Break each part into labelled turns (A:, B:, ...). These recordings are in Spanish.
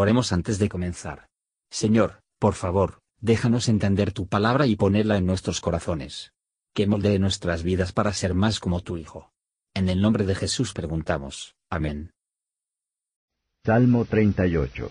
A: Oremos antes de comenzar. Señor, por favor, déjanos entender tu palabra y ponerla en nuestros corazones. Que moldee nuestras vidas para ser más como tu Hijo. En el nombre de Jesús preguntamos. Amén.
B: Salmo 38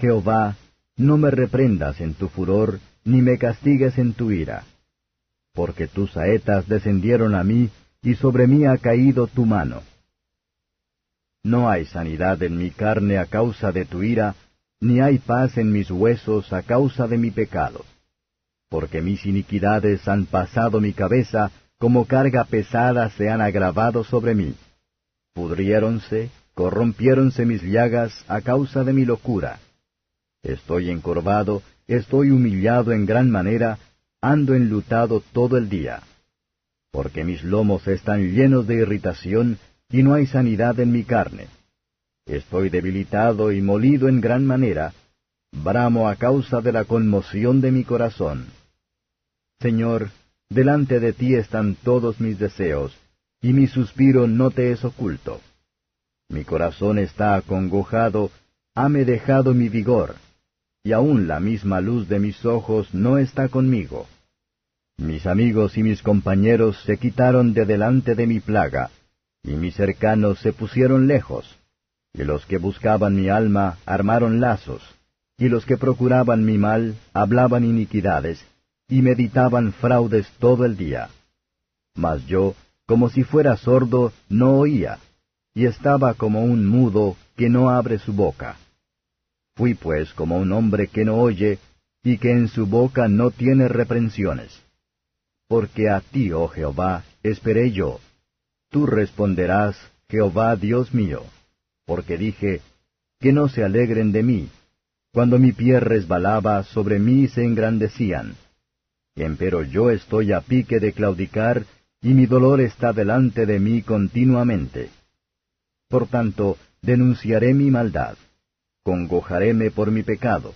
B: Jehová, no me reprendas en tu furor, ni me castigues en tu ira. Porque tus saetas descendieron a mí, y sobre mí ha caído tu mano. No hay sanidad en mi carne a causa de tu ira, ni hay paz en mis huesos a causa de mi pecado. Porque mis iniquidades han pasado mi cabeza, como carga pesada se han agravado sobre mí. Pudriéronse, corrompiéronse mis llagas a causa de mi locura. Estoy encorvado, estoy humillado en gran manera, ando enlutado todo el día. Porque mis lomos están llenos de irritación, y no hay sanidad en mi carne. Estoy debilitado y molido en gran manera, bramo a causa de la conmoción de mi corazón. Señor, delante de ti están todos mis deseos, y mi suspiro no te es oculto. Mi corazón está acongojado, hame dejado mi vigor, y aun la misma luz de mis ojos no está conmigo. Mis amigos y mis compañeros se quitaron de delante de mi plaga, y mis cercanos se pusieron lejos, y los que buscaban mi alma armaron lazos, y los que procuraban mi mal hablaban iniquidades, y meditaban fraudes todo el día. Mas yo, como si fuera sordo, no oía, y estaba como un mudo que no abre su boca. Fui pues como un hombre que no oye, y que en su boca no tiene reprensiones. Porque a ti, oh Jehová, esperé yo, Tú responderás, Jehová Dios mío, porque dije, que no se alegren de mí. Cuando mi pie resbalaba, sobre mí se engrandecían. Empero yo estoy a pique de claudicar, y mi dolor está delante de mí continuamente. Por tanto, denunciaré mi maldad, congojaréme por mi pecado,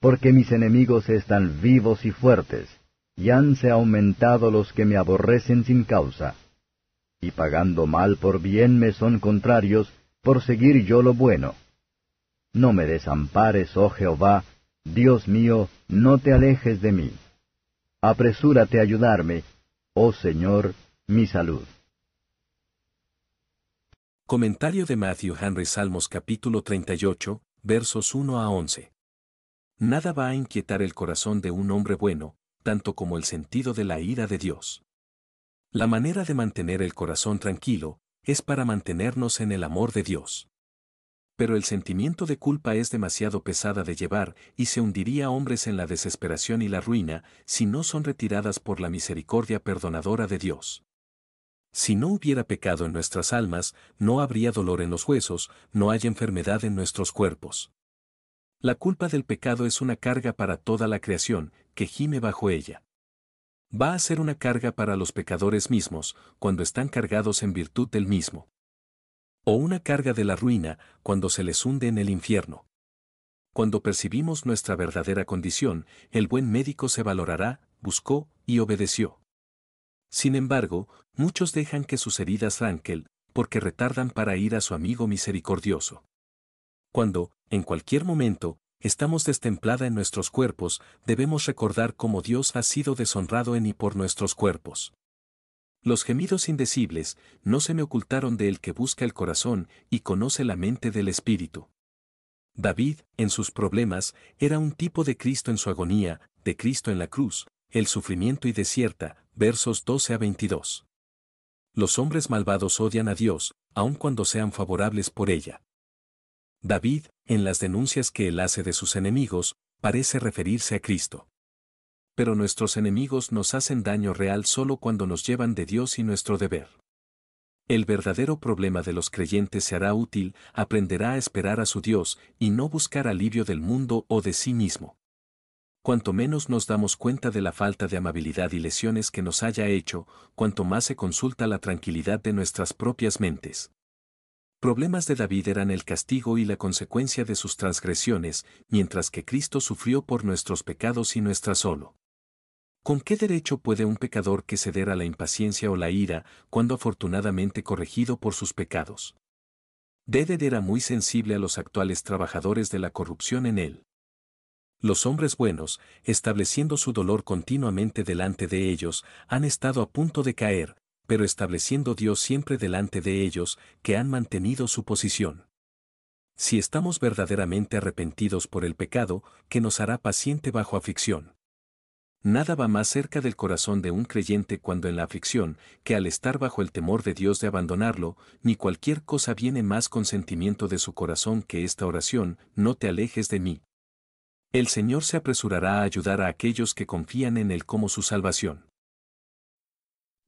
B: porque mis enemigos están vivos y fuertes, y hanse aumentado los que me aborrecen sin causa y pagando mal por bien me son contrarios, por seguir yo lo bueno. No me desampares, oh Jehová, Dios mío, no te alejes de mí. Apresúrate a ayudarme, oh Señor, mi salud.
C: Comentario de Matthew Henry Salmos capítulo 38, versos 1 a 11. Nada va a inquietar el corazón de un hombre bueno, tanto como el sentido de la ira de Dios. La manera de mantener el corazón tranquilo es para mantenernos en el amor de Dios. Pero el sentimiento de culpa es demasiado pesada de llevar y se hundiría hombres en la desesperación y la ruina si no son retiradas por la misericordia perdonadora de Dios. Si no hubiera pecado en nuestras almas, no habría dolor en los huesos, no hay enfermedad en nuestros cuerpos. La culpa del pecado es una carga para toda la creación, que gime bajo ella va a ser una carga para los pecadores mismos, cuando están cargados en virtud del mismo. O una carga de la ruina, cuando se les hunde en el infierno. Cuando percibimos nuestra verdadera condición, el buen médico se valorará, buscó y obedeció. Sin embargo, muchos dejan que sus heridas ranquen, porque retardan para ir a su amigo misericordioso. Cuando, en cualquier momento, estamos destemplada en nuestros cuerpos, debemos recordar cómo Dios ha sido deshonrado en y por nuestros cuerpos. Los gemidos indecibles no se me ocultaron de el que busca el corazón y conoce la mente del espíritu. David, en sus problemas, era un tipo de Cristo en su agonía, de Cristo en la cruz, el sufrimiento y desierta, versos 12 a 22. Los hombres malvados odian a Dios, aun cuando sean favorables por ella. David, en las denuncias que él hace de sus enemigos, parece referirse a Cristo. Pero nuestros enemigos nos hacen daño real solo cuando nos llevan de Dios y nuestro deber. El verdadero problema de los creyentes se hará útil, aprenderá a esperar a su Dios y no buscar alivio del mundo o de sí mismo. Cuanto menos nos damos cuenta de la falta de amabilidad y lesiones que nos haya hecho, cuanto más se consulta la tranquilidad de nuestras propias mentes. Problemas de David eran el castigo y la consecuencia de sus transgresiones, mientras que Cristo sufrió por nuestros pecados y nuestra solo. ¿Con qué derecho puede un pecador que ceder a la impaciencia o la ira, cuando afortunadamente corregido por sus pecados? David era muy sensible a los actuales trabajadores de la corrupción en él. Los hombres buenos, estableciendo su dolor continuamente delante de ellos, han estado a punto de caer, pero estableciendo Dios siempre delante de ellos, que han mantenido su posición. Si estamos verdaderamente arrepentidos por el pecado, que nos hará paciente bajo aflicción. Nada va más cerca del corazón de un creyente cuando en la aflicción, que al estar bajo el temor de Dios de abandonarlo, ni cualquier cosa viene más con sentimiento de su corazón que esta oración, no te alejes de mí, el Señor se apresurará a ayudar a aquellos que confían en Él como su salvación.